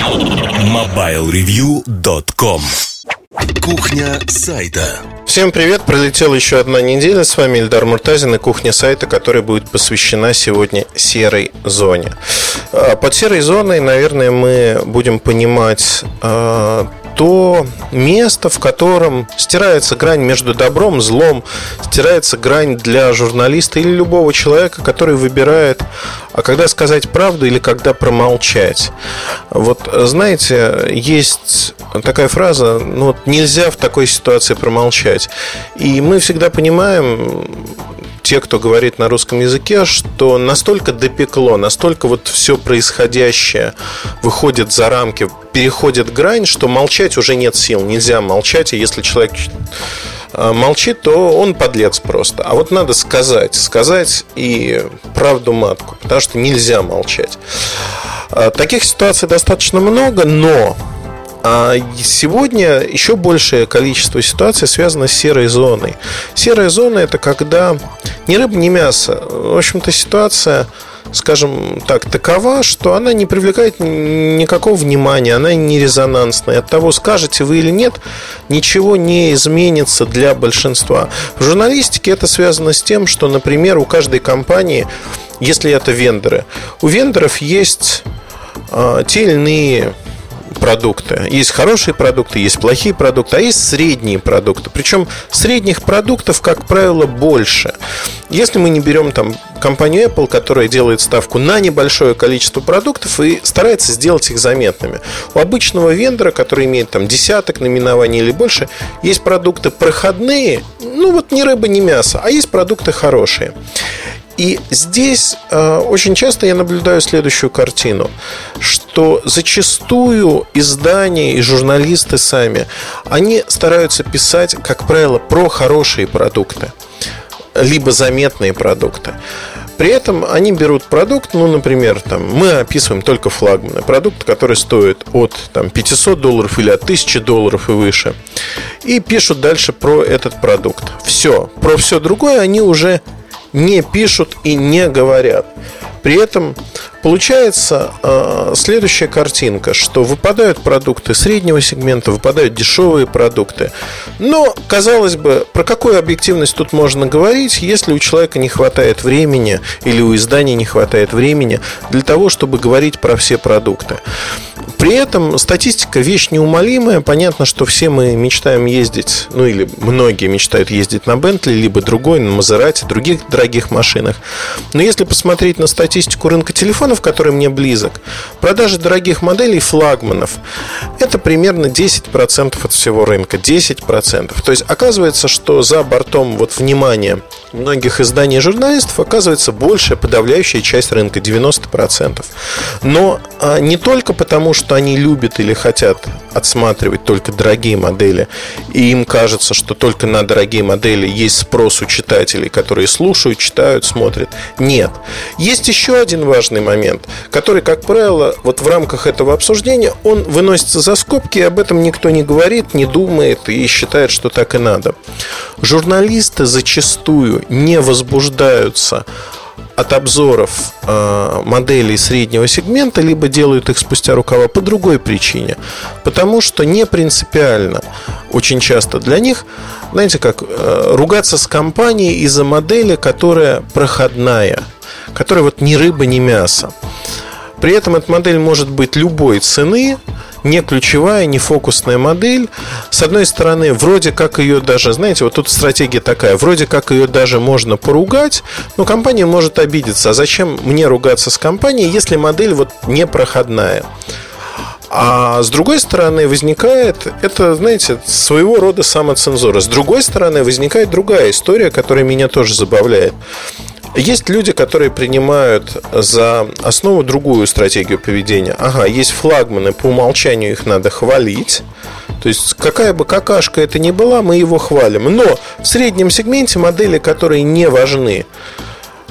MobileReview.com Кухня сайта. Всем привет, пролетела еще одна неделя. С вами Ильдар Муртазин и кухня сайта Которая будет посвящена сегодня серой зоне. А, Под серой зоной, наверное, мы будем понимать а, то место, в котором стирается грань между добром, злом, стирается грань для журналиста или любого человека, который выбирает, а когда сказать правду или когда промолчать. Вот, знаете, есть такая фраза, ну вот нельзя в такой ситуации промолчать. И мы всегда понимаем, те, кто говорит на русском языке, что настолько допекло, настолько вот все происходящее выходит за рамки, переходит грань, что молчать уже нет сил. Нельзя молчать, и если человек э, молчит, то он подлец просто. А вот надо сказать, сказать и правду матку, потому что нельзя молчать. Э, таких ситуаций достаточно много, но а сегодня еще большее количество ситуаций связано с серой зоной. Серая зона это когда ни рыба, ни мясо. В общем-то, ситуация скажем так, такова, что она не привлекает никакого внимания, она не резонансная. От того, скажете вы или нет, ничего не изменится для большинства. В журналистике это связано с тем, что, например, у каждой компании, если это вендоры, у вендоров есть э, те или иные продукты. Есть хорошие продукты, есть плохие продукты, а есть средние продукты. Причем средних продуктов, как правило, больше. Если мы не берем там компанию Apple, которая делает ставку на небольшое количество продуктов и старается сделать их заметными. У обычного вендора, который имеет там десяток наименований или больше, есть продукты проходные, ну вот ни рыба, ни мясо, а есть продукты хорошие. И здесь э, очень часто я наблюдаю следующую картину, что зачастую издания и журналисты сами, они стараются писать, как правило, про хорошие продукты, либо заметные продукты. При этом они берут продукт, ну, например, там, мы описываем только флагманы. Продукт, который стоит от там, 500 долларов или от 1000 долларов и выше. И пишут дальше про этот продукт. Все. Про все другое они уже не пишут и не говорят. При этом получается э, следующая картинка, что выпадают продукты среднего сегмента, выпадают дешевые продукты. Но, казалось бы, про какую объективность тут можно говорить, если у человека не хватает времени или у издания не хватает времени для того, чтобы говорить про все продукты. При этом статистика вещь неумолимая. Понятно, что все мы мечтаем ездить, ну или многие мечтают ездить на Бентли, либо другой, на Мазерате, других дорогих машинах. Но если посмотреть на статистику рынка телефонов, который мне близок, продажи дорогих моделей флагманов – это примерно 10% от всего рынка. 10%. То есть оказывается, что за бортом вот внимания многих изданий журналистов оказывается большая подавляющая часть рынка, 90%. Но не только потому, что они любят или хотят отсматривать только дорогие модели, и им кажется, что только на дорогие модели есть спрос у читателей, которые слушают, читают, смотрят. Нет. Есть еще один важный момент, который, как правило, вот в рамках этого обсуждения, он выносится за скобки, и об этом никто не говорит, не думает и считает, что так и надо. Журналисты зачастую не возбуждаются от обзоров э, моделей среднего сегмента, либо делают их спустя рукава по другой причине. Потому что не принципиально очень часто для них, знаете как, э, ругаться с компанией из-за модели, которая проходная, которая вот ни рыба, ни мясо. При этом эта модель может быть любой цены, не ключевая, не фокусная модель. С одной стороны, вроде как ее даже, знаете, вот тут стратегия такая, вроде как ее даже можно поругать, но компания может обидеться. А зачем мне ругаться с компанией, если модель вот не проходная? А с другой стороны возникает, это, знаете, своего рода самоцензура. С другой стороны возникает другая история, которая меня тоже забавляет. Есть люди, которые принимают за основу другую стратегию поведения. Ага, есть флагманы, по умолчанию их надо хвалить. То есть, какая бы какашка это ни была, мы его хвалим. Но в среднем сегменте модели, которые не важны,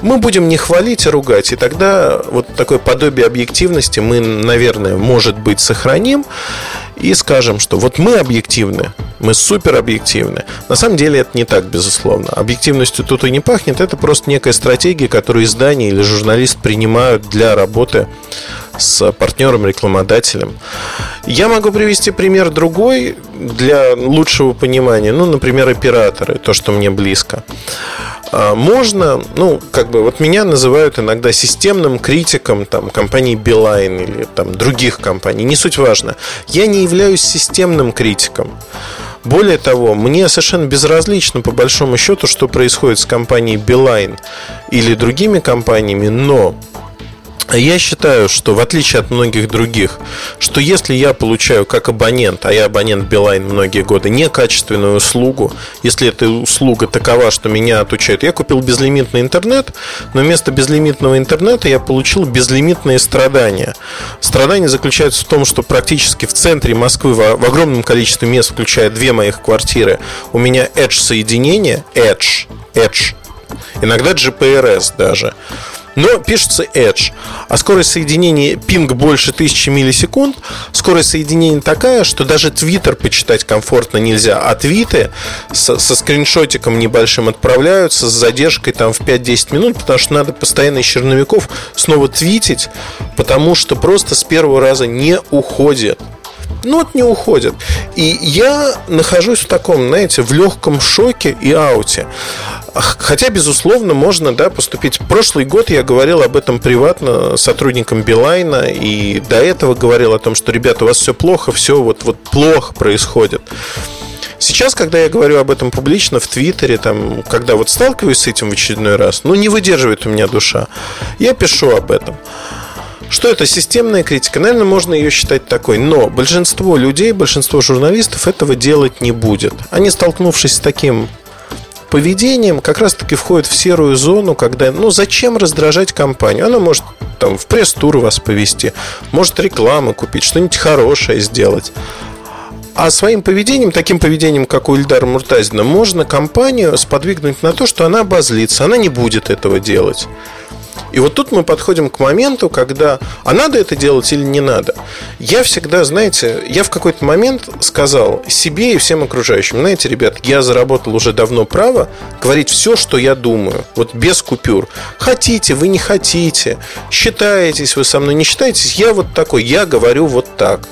мы будем не хвалить, а ругать. И тогда вот такое подобие объективности мы, наверное, может быть, сохраним. И скажем, что вот мы объективны, мы супер объективны. На самом деле это не так, безусловно. Объективностью тут и не пахнет, это просто некая стратегия, которую издание или журналист принимают для работы с партнером, рекламодателем. Я могу привести пример другой для лучшего понимания. Ну, например, операторы, то, что мне близко. А, можно, ну, как бы, вот меня называют иногда системным критиком там, компании Beeline или там, других компаний, не суть важно. Я не являюсь системным критиком. Более того, мне совершенно безразлично, по большому счету, что происходит с компанией Beeline или другими компаниями, но я считаю, что в отличие от многих других, что если я получаю как абонент, а я абонент Билайн многие годы, некачественную услугу, если эта услуга такова, что меня отучают, я купил безлимитный интернет, но вместо безлимитного интернета я получил безлимитные страдания. Страдания заключаются в том, что практически в центре Москвы в, огромном количестве мест, включая две моих квартиры, у меня Edge соединение, Edge, Edge, иногда GPRS даже но пишется Edge. А скорость соединения пинг больше 1000 миллисекунд. Скорость соединения такая, что даже Twitter почитать комфортно нельзя. А твиты со, со скриншотиком небольшим отправляются с задержкой там в 5-10 минут, потому что надо постоянно из черновиков снова твитить, потому что просто с первого раза не уходит ну вот не уходят. И я нахожусь в таком, знаете, в легком шоке и ауте. Хотя, безусловно, можно да, поступить. Прошлый год я говорил об этом приватно сотрудникам Билайна, и до этого говорил о том, что, ребята, у вас все плохо, все вот, вот плохо происходит. Сейчас, когда я говорю об этом публично в Твиттере, там, когда вот сталкиваюсь с этим в очередной раз, ну, не выдерживает у меня душа, я пишу об этом. Что это системная критика? Наверное, можно ее считать такой. Но большинство людей, большинство журналистов этого делать не будет. Они, столкнувшись с таким поведением, как раз-таки входят в серую зону, когда, ну, зачем раздражать компанию? Она может там в пресс-тур вас повести, может рекламу купить, что-нибудь хорошее сделать. А своим поведением, таким поведением, как у Ильдара Муртазина, можно компанию сподвигнуть на то, что она обозлится, она не будет этого делать. И вот тут мы подходим к моменту, когда а надо это делать или не надо. Я всегда, знаете, я в какой-то момент сказал себе и всем окружающим, знаете, ребят, я заработал уже давно право говорить все, что я думаю, вот без купюр. Хотите, вы не хотите, считаетесь вы со мной, не считаетесь, я вот такой, я говорю вот так.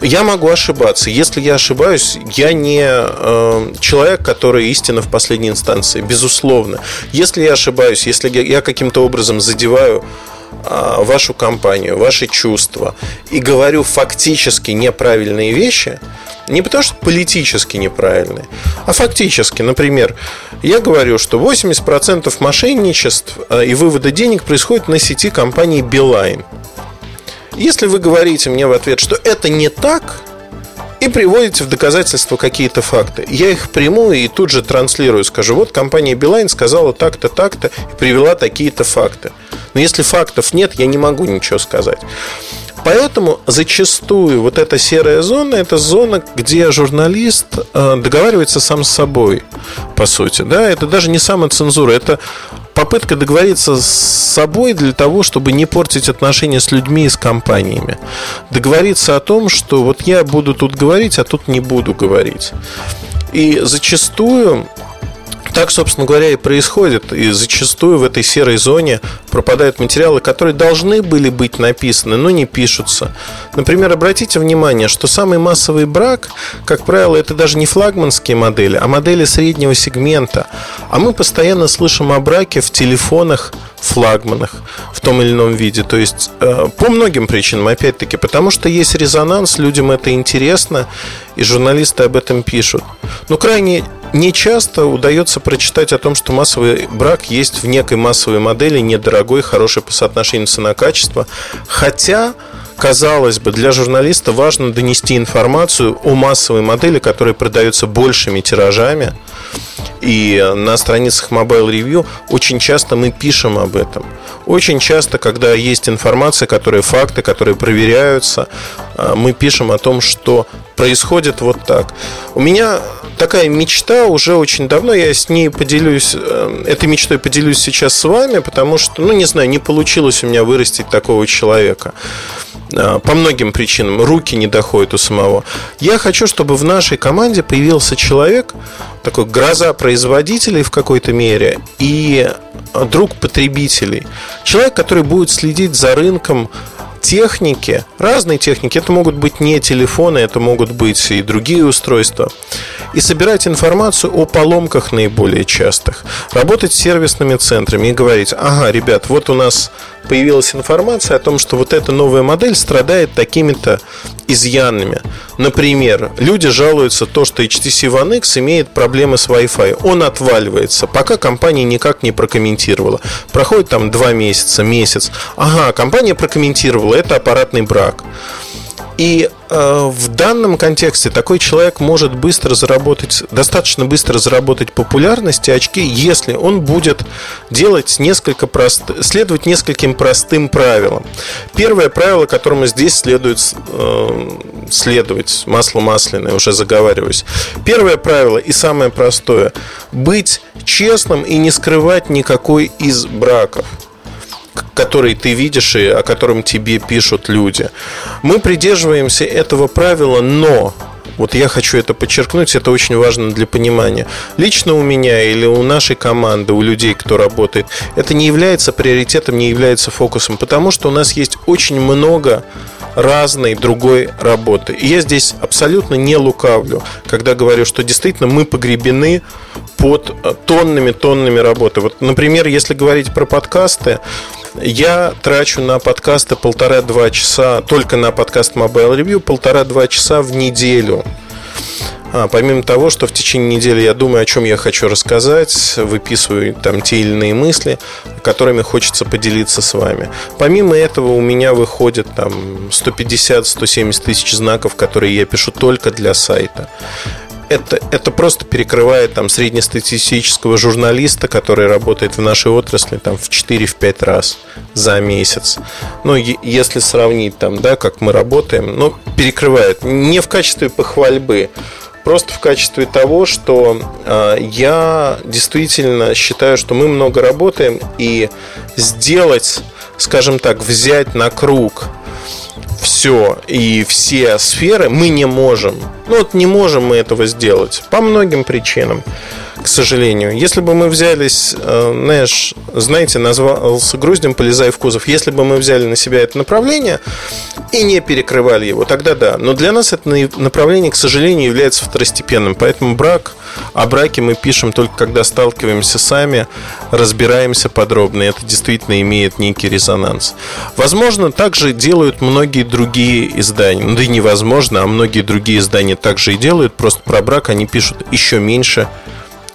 Я могу ошибаться. Если я ошибаюсь, я не э, человек, который истина в последней инстанции, безусловно. Если я ошибаюсь, если я каким-то образом задеваю э, вашу компанию, ваши чувства и говорю фактически неправильные вещи, не потому что политически неправильные, а фактически. Например, я говорю, что 80% мошенничеств э, и вывода денег происходит на сети компании Beeline. Если вы говорите мне в ответ, что это не так, и приводите в доказательство какие-то факты. Я их приму и тут же транслирую, скажу, вот компания Билайн сказала так-то, так-то и привела такие-то факты. Но если фактов нет, я не могу ничего сказать. Поэтому зачастую вот эта серая зона это зона, где журналист э, договаривается сам с собой, по сути. Да? Это даже не самоцензура, это попытка договориться с собой для того, чтобы не портить отношения с людьми и с компаниями. Договориться о том, что вот я буду тут говорить, а тут не буду говорить. И зачастую так, собственно говоря, и происходит. И зачастую в этой серой зоне пропадают материалы, которые должны были быть написаны, но не пишутся. Например, обратите внимание, что самый массовый брак, как правило, это даже не флагманские модели, а модели среднего сегмента. А мы постоянно слышим о браке в телефонах флагманах в том или ином виде. То есть э, по многим причинам, опять-таки, потому что есть резонанс, людям это интересно, и журналисты об этом пишут. Но крайне не часто удается прочитать о том, что массовый брак есть в некой массовой модели, недорогой, хороший по соотношению цена-качество. Хотя казалось бы, для журналиста важно донести информацию о массовой модели, которая продается большими тиражами. И на страницах Mobile Review очень часто мы пишем об этом. Очень часто, когда есть информация, которые факты, которые проверяются, а, мы пишем о том, что происходит вот так. У меня такая мечта уже очень давно, я с ней поделюсь, э, этой мечтой поделюсь сейчас с вами, потому что, ну, не знаю, не получилось у меня вырастить такого человека. А, по многим причинам. Руки не доходят у самого. Я хочу, чтобы в нашей команде появился человек, такой гроза производителей в какой-то мере и друг потребителей. Человек, который будет следить за рынком техники, разные техники, это могут быть не телефоны, это могут быть и другие устройства, и собирать информацию о поломках наиболее частых, работать с сервисными центрами и говорить, ага, ребят, вот у нас появилась информация о том, что вот эта новая модель страдает такими-то изъянами. Например, люди жалуются то, что HTC One X имеет проблемы с Wi-Fi. Он отваливается, пока компания никак не прокомментировала. Проходит там два месяца, месяц. Ага, компания прокомментировала, это аппаратный брак. И э, в данном контексте такой человек может быстро заработать, достаточно быстро заработать популярность и очки, если он будет делать несколько прост, следовать нескольким простым правилам. Первое правило, которому здесь следует э, следовать, масло масляное, уже заговариваюсь. Первое правило и самое простое – быть честным и не скрывать никакой из браков который ты видишь и о котором тебе пишут люди. Мы придерживаемся этого правила, но вот я хочу это подчеркнуть, это очень важно для понимания. Лично у меня или у нашей команды, у людей, кто работает, это не является приоритетом, не является фокусом, потому что у нас есть очень много разной другой работы. И я здесь абсолютно не лукавлю, когда говорю, что действительно мы погребены под тоннами-тоннами работы. Вот, например, если говорить про подкасты, я трачу на подкасты полтора-два часа, только на подкаст Mobile Review, полтора-два часа в неделю. А, помимо того, что в течение недели я думаю, о чем я хочу рассказать, выписываю там те или иные мысли, которыми хочется поделиться с вами. Помимо этого у меня выходит там 150-170 тысяч знаков, которые я пишу только для сайта это, это просто перекрывает там среднестатистического журналиста, который работает в нашей отрасли там в 4-5 раз за месяц. Ну, если сравнить там, да, как мы работаем, ну, перекрывает. Не в качестве похвальбы, просто в качестве того, что э, я действительно считаю, что мы много работаем и сделать, скажем так, взять на круг все и все сферы мы не можем. Ну вот не можем мы этого сделать по многим причинам, к сожалению. Если бы мы взялись, э, знаешь, знаете, назвался груздем, полезая в кузов. Если бы мы взяли на себя это направление и не перекрывали его, тогда да. Но для нас это направление, к сожалению, является второстепенным. Поэтому брак, о браке мы пишем только когда сталкиваемся сами, разбираемся подробно. И это действительно имеет некий резонанс. Возможно, также делают многие другие издания. Ну да и невозможно, а многие другие издания также и делают. Просто про брак они пишут еще меньше,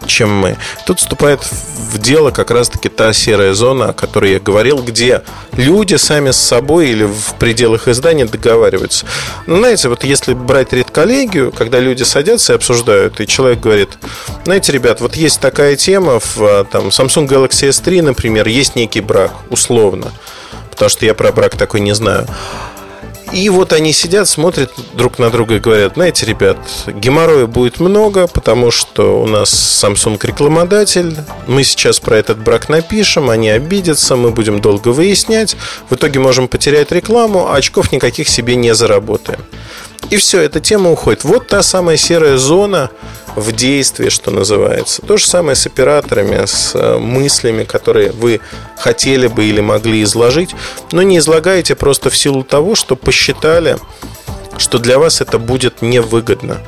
чем мы. Тут вступает в дело как раз-таки та серая зона, о которой я говорил, где люди сами с собой или в пределах издания договариваются. Ну, знаете, вот если брать редколлегию, когда люди садятся и обсуждают, и человек говорит, знаете, ребят, вот есть такая тема в там, Samsung Galaxy S3, например, есть некий брак, условно, потому что я про брак такой не знаю. И вот они сидят, смотрят друг на друга и говорят, знаете, ребят, геморроя будет много, потому что у нас Samsung рекламодатель, мы сейчас про этот брак напишем, они обидятся, мы будем долго выяснять, в итоге можем потерять рекламу, а очков никаких себе не заработаем. И все, эта тема уходит. Вот та самая серая зона, в действии, что называется. То же самое с операторами, с э, мыслями, которые вы хотели бы или могли изложить, но не излагаете просто в силу того, что посчитали, что для вас это будет невыгодно.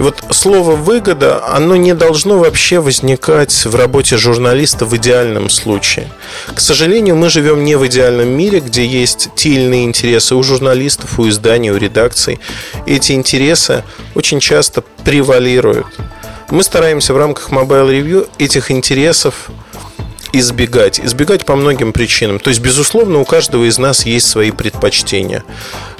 Вот слово «выгода», оно не должно вообще возникать в работе журналиста в идеальном случае. К сожалению, мы живем не в идеальном мире, где есть иные интересы у журналистов, у изданий, у редакций. Эти интересы очень часто превалируют. Мы стараемся в рамках Mobile Review этих интересов избегать. Избегать по многим причинам. То есть, безусловно, у каждого из нас есть свои предпочтения.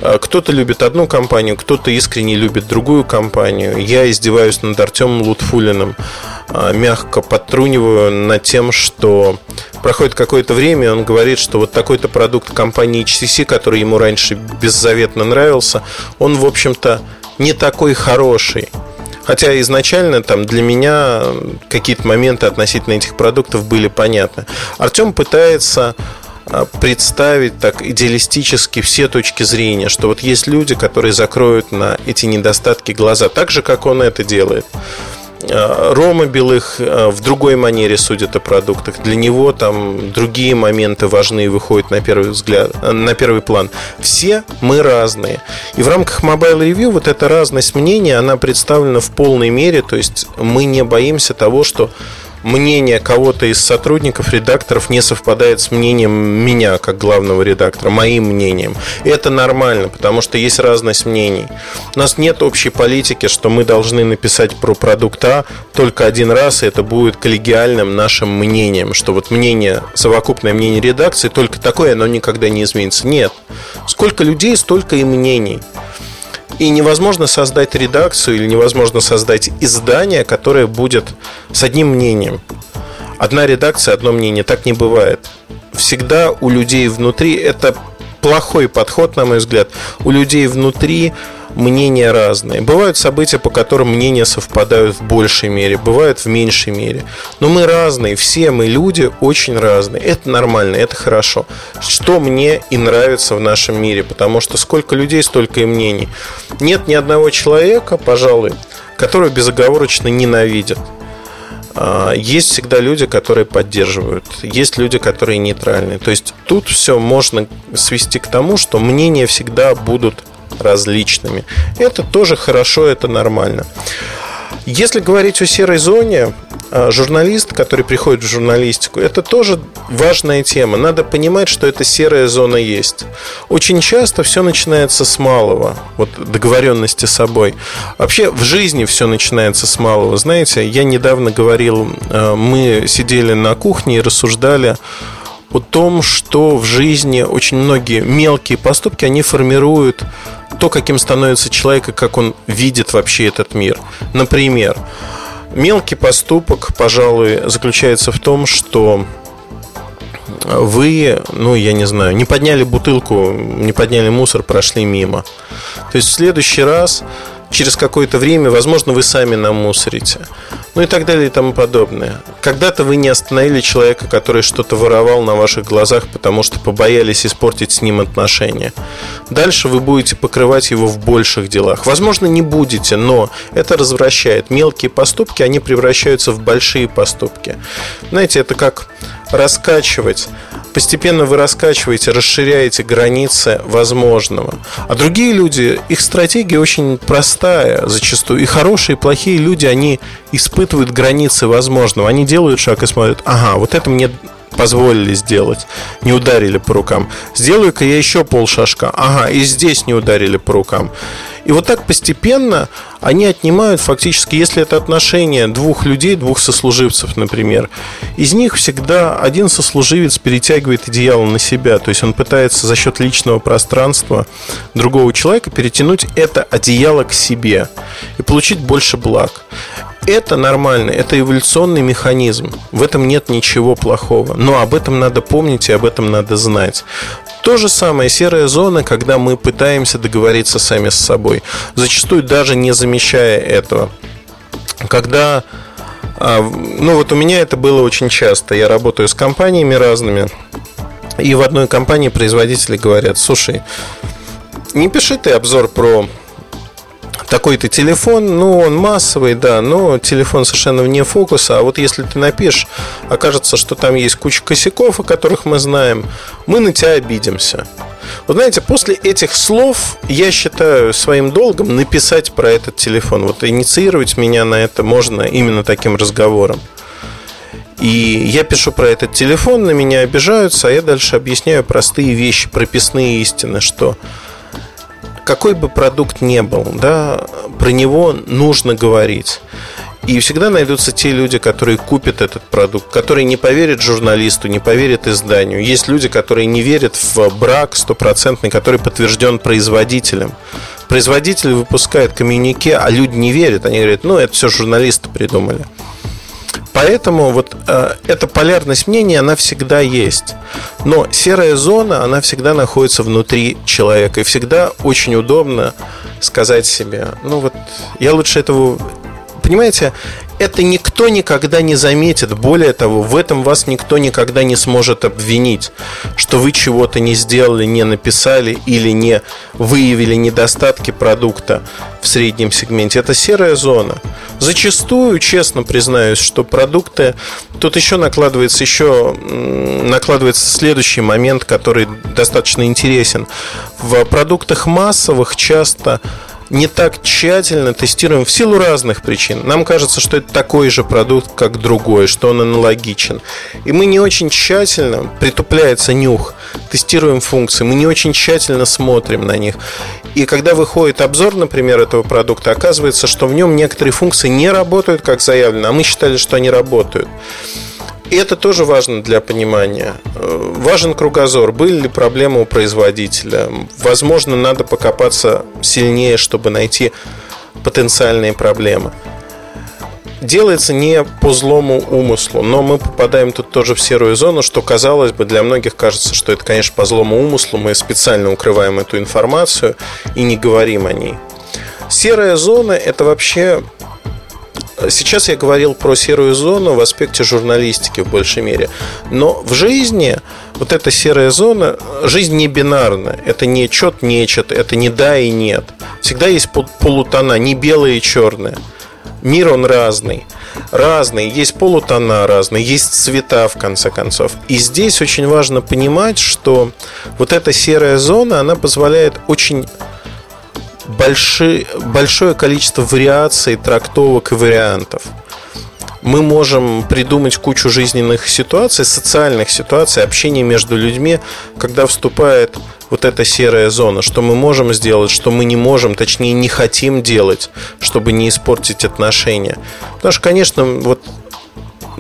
А, кто-то любит одну компанию, кто-то искренне любит другую компанию. Я издеваюсь над Артемом Лутфулиным, а, мягко подтруниваю над тем, что проходит какое-то время, он говорит, что вот такой-то продукт компании HTC, который ему раньше беззаветно нравился, он, в общем-то, не такой хороший. Хотя изначально там для меня какие-то моменты относительно этих продуктов были понятны. Артем пытается а, представить так идеалистически все точки зрения, что вот есть люди, которые закроют на эти недостатки глаза, так же, как он это делает. А, Рома Белых а, в другой манере судит о продуктах. Для него там другие моменты важны и выходят на первый взгляд, на первый план. Все мы разные. И в рамках Mobile Review вот эта разность мнений, она представлена в полной мере. То есть мы не боимся того, что мнение кого-то из сотрудников, редакторов не совпадает с мнением меня, как главного редактора, моим мнением. Это нормально, потому что есть разность мнений. У нас нет общей политики, что мы должны написать про продукт А только один раз, и это будет коллегиальным нашим мнением, что вот мнение, совокупное мнение редакции только такое, оно никогда не изменится. Нет. Сколько людей, столько и мнений. И невозможно создать редакцию или невозможно создать издание, которое будет с одним мнением. Одна редакция, одно мнение. Так не бывает. Всегда у людей внутри это плохой подход, на мой взгляд. У людей внутри мнения разные. Бывают события, по которым мнения совпадают в большей мере, бывают в меньшей мере. Но мы разные, все мы люди очень разные. Это нормально, это хорошо. Что мне и нравится в нашем мире, потому что сколько людей, столько и мнений. Нет ни одного человека, пожалуй, которого безоговорочно ненавидят. А, есть всегда люди, которые поддерживают, есть люди, которые нейтральные. То есть тут все можно свести к тому, что мнения всегда будут различными. Это тоже хорошо, это нормально. Если говорить о серой зоне, журналист, который приходит в журналистику, это тоже важная тема. Надо понимать, что эта серая зона есть. Очень часто все начинается с малого, вот договоренности с собой. Вообще в жизни все начинается с малого. Знаете, я недавно говорил, а, мы сидели на кухне и рассуждали о том, что в жизни очень многие мелкие поступки, они формируют то, каким становится человек и как он видит вообще этот мир. Например, мелкий поступок, пожалуй, заключается в том, что вы, ну, я не знаю, не подняли бутылку, не подняли мусор, прошли мимо. То есть в следующий раз через какое-то время, возможно, вы сами намусорите. Ну и так далее и тому подобное. Когда-то вы не остановили человека, который что-то воровал на ваших глазах, потому что побоялись испортить с ним отношения. Дальше вы будете покрывать его в больших делах. Возможно, не будете, но это развращает. Мелкие поступки, они превращаются в большие поступки. Знаете, это как раскачивать постепенно вы раскачиваете, расширяете границы возможного. А другие люди, их стратегия очень простая зачастую. И хорошие, и плохие люди, они испытывают границы возможного. Они делают шаг и смотрят, ага, вот это мне позволили сделать, не ударили по рукам. Сделаю-ка я еще полшажка. Ага, и здесь не ударили по рукам. И вот так постепенно они отнимают фактически, если это отношение двух людей, двух сослуживцев, например, из них всегда один сослуживец перетягивает одеяло на себя, то есть он пытается за счет личного пространства другого человека перетянуть это одеяло к себе и получить больше благ. Это нормально, это эволюционный механизм. В этом нет ничего плохого. Но об этом надо помнить и об этом надо знать. То же самое серая зона, когда мы пытаемся договориться сами с собой, зачастую даже не замечая этого. Когда а, ну вот у меня это было очень часто. Я работаю с компаниями разными, и в одной компании производители говорят, слушай, не пиши ты обзор про такой-то телефон, ну, он массовый, да, но телефон совершенно вне фокуса. А вот если ты напишешь, окажется, что там есть куча косяков, о которых мы знаем, мы на тебя обидимся. Вот знаете, после этих слов я считаю своим долгом написать про этот телефон. Вот инициировать меня на это можно именно таким разговором. И я пишу про этот телефон, на меня обижаются, а я дальше объясняю простые вещи, прописные истины, что какой бы продукт ни был, да, про него нужно говорить. И всегда найдутся те люди, которые купят этот продукт, которые не поверят журналисту, не поверят изданию. Есть люди, которые не верят в брак стопроцентный, который подтвержден производителем. Производитель выпускает коммюнике, а люди не верят. Они говорят, ну, это все журналисты придумали. Поэтому вот э, эта полярность мнений, она всегда есть. Но серая зона, она всегда находится внутри человека. И всегда очень удобно сказать себе, ну вот, я лучше этого... Понимаете, это никто никогда не заметит. Более того, в этом вас никто никогда не сможет обвинить, что вы чего-то не сделали, не написали или не выявили недостатки продукта в среднем сегменте. Это серая зона. Зачастую, честно признаюсь, что продукты... Тут еще накладывается еще накладывается следующий момент, который достаточно интересен. В продуктах массовых часто не так тщательно тестируем в силу разных причин. Нам кажется, что это такой же продукт, как другой, что он аналогичен. И мы не очень тщательно, притупляется нюх, тестируем функции, мы не очень тщательно смотрим на них. И когда выходит обзор, например, этого продукта, оказывается, что в нем некоторые функции не работают, как заявлено, а мы считали, что они работают. И это тоже важно для понимания. Э, важен кругозор. Были ли проблемы у производителя? Возможно, надо покопаться сильнее, чтобы найти потенциальные проблемы. Делается не по злому умыслу, но мы попадаем тут тоже в серую зону, что, казалось бы, для многих кажется, что это, конечно, по злому умыслу. Мы специально укрываем эту информацию и не говорим о ней. Серая зона – это вообще Сейчас я говорил про серую зону в аспекте журналистики в большей мере. Но в жизни вот эта серая зона, жизнь не бинарна. Это не чет, нечет, это не да и нет. Всегда есть полутона, не белые и черные. Мир он разный. Разный, есть полутона разные, есть цвета в конце концов. И здесь очень важно понимать, что вот эта серая зона, она позволяет очень больши, большое количество вариаций, трактовок и вариантов. Мы можем придумать кучу жизненных ситуаций, социальных ситуаций, общения между людьми, когда вступает вот эта серая зона, что мы можем сделать, что мы не можем, точнее не хотим делать, чтобы не испортить отношения. Потому что, конечно, вот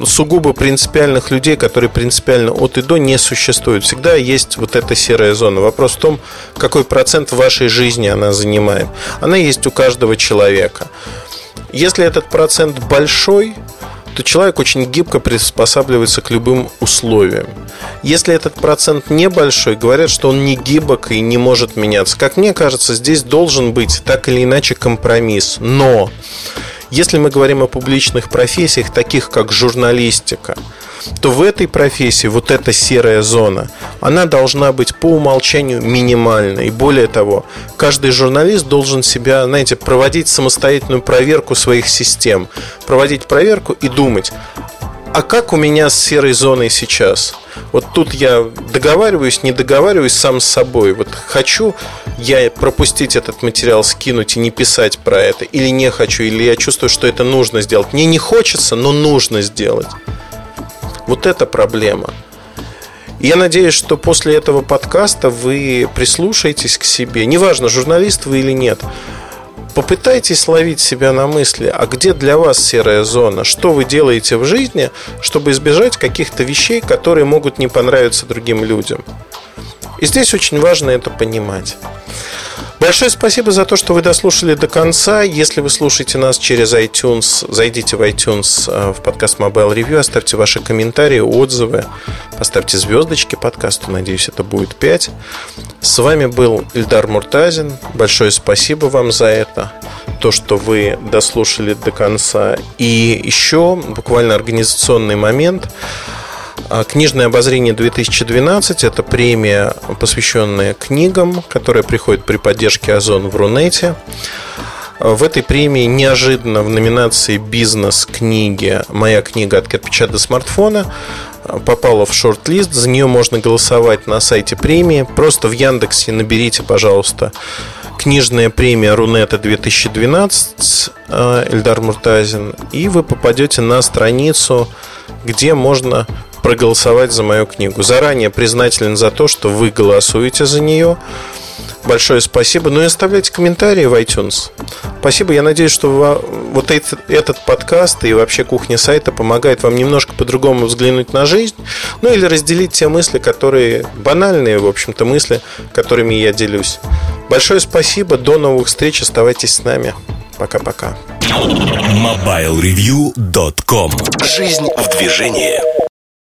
сугубо принципиальных людей, которые принципиально от и до не существуют. Всегда есть вот эта серая зона. Вопрос в том, какой процент вашей жизни она занимает. Она есть у каждого человека. Если этот процент большой, то человек очень гибко приспосабливается к любым условиям. Если этот процент небольшой, говорят, что он не гибок и не может меняться. Как мне кажется, здесь должен быть так или иначе компромисс. Но если мы говорим о публичных профессиях, таких как журналистика, то в этой профессии вот эта серая зона, она должна быть по умолчанию минимальной. И более того, каждый журналист должен себя, знаете, проводить самостоятельную проверку своих систем, проводить проверку и думать, а как у меня с серой зоной сейчас? Вот тут я договариваюсь, не договариваюсь сам с собой. Вот хочу я пропустить этот материал, скинуть и не писать про это, или не хочу, или я чувствую, что это нужно сделать. Мне не хочется, но нужно сделать. Вот это проблема. я надеюсь, что после этого подкаста вы прислушаетесь к себе. Неважно, журналист вы или нет попытайтесь ловить себя на мысли, а где для вас серая зона? Что вы делаете в жизни, чтобы избежать каких-то вещей, которые могут не понравиться другим людям? И здесь очень важно это понимать. Большое спасибо за то, что вы дослушали до конца. Если вы слушаете нас через iTunes, зайдите в iTunes э, в подкаст Mobile Review, оставьте ваши комментарии, отзывы, поставьте звездочки подкасту, надеюсь, это будет 5. С вами был Ильдар Муртазин. Большое спасибо вам за это, то, что вы дослушали до конца. И еще буквально организационный момент – Книжное обозрение 2012 – это премия, посвященная книгам, которая приходит при поддержке Озон в Рунете. В этой премии неожиданно в номинации «Бизнес книги» моя книга «От кирпича до смартфона» попала в шорт-лист. За нее можно голосовать на сайте премии. Просто в Яндексе наберите, пожалуйста, книжная премия Рунета 2012 Эльдар Муртазин, и вы попадете на страницу, где можно проголосовать за мою книгу. Заранее признателен за то, что вы голосуете за нее. Большое спасибо. Ну и оставляйте комментарии в iTunes. Спасибо. Я надеюсь, что вот этот, этот подкаст и вообще кухня сайта помогает вам немножко по-другому взглянуть на жизнь. Ну или разделить те мысли, которые банальные, в общем-то, мысли, которыми я делюсь. Большое спасибо. До новых встреч. Оставайтесь с нами. Пока-пока. MobileReview.com Жизнь в движении.